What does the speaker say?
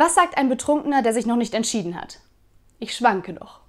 Was sagt ein Betrunkener, der sich noch nicht entschieden hat? Ich schwanke noch.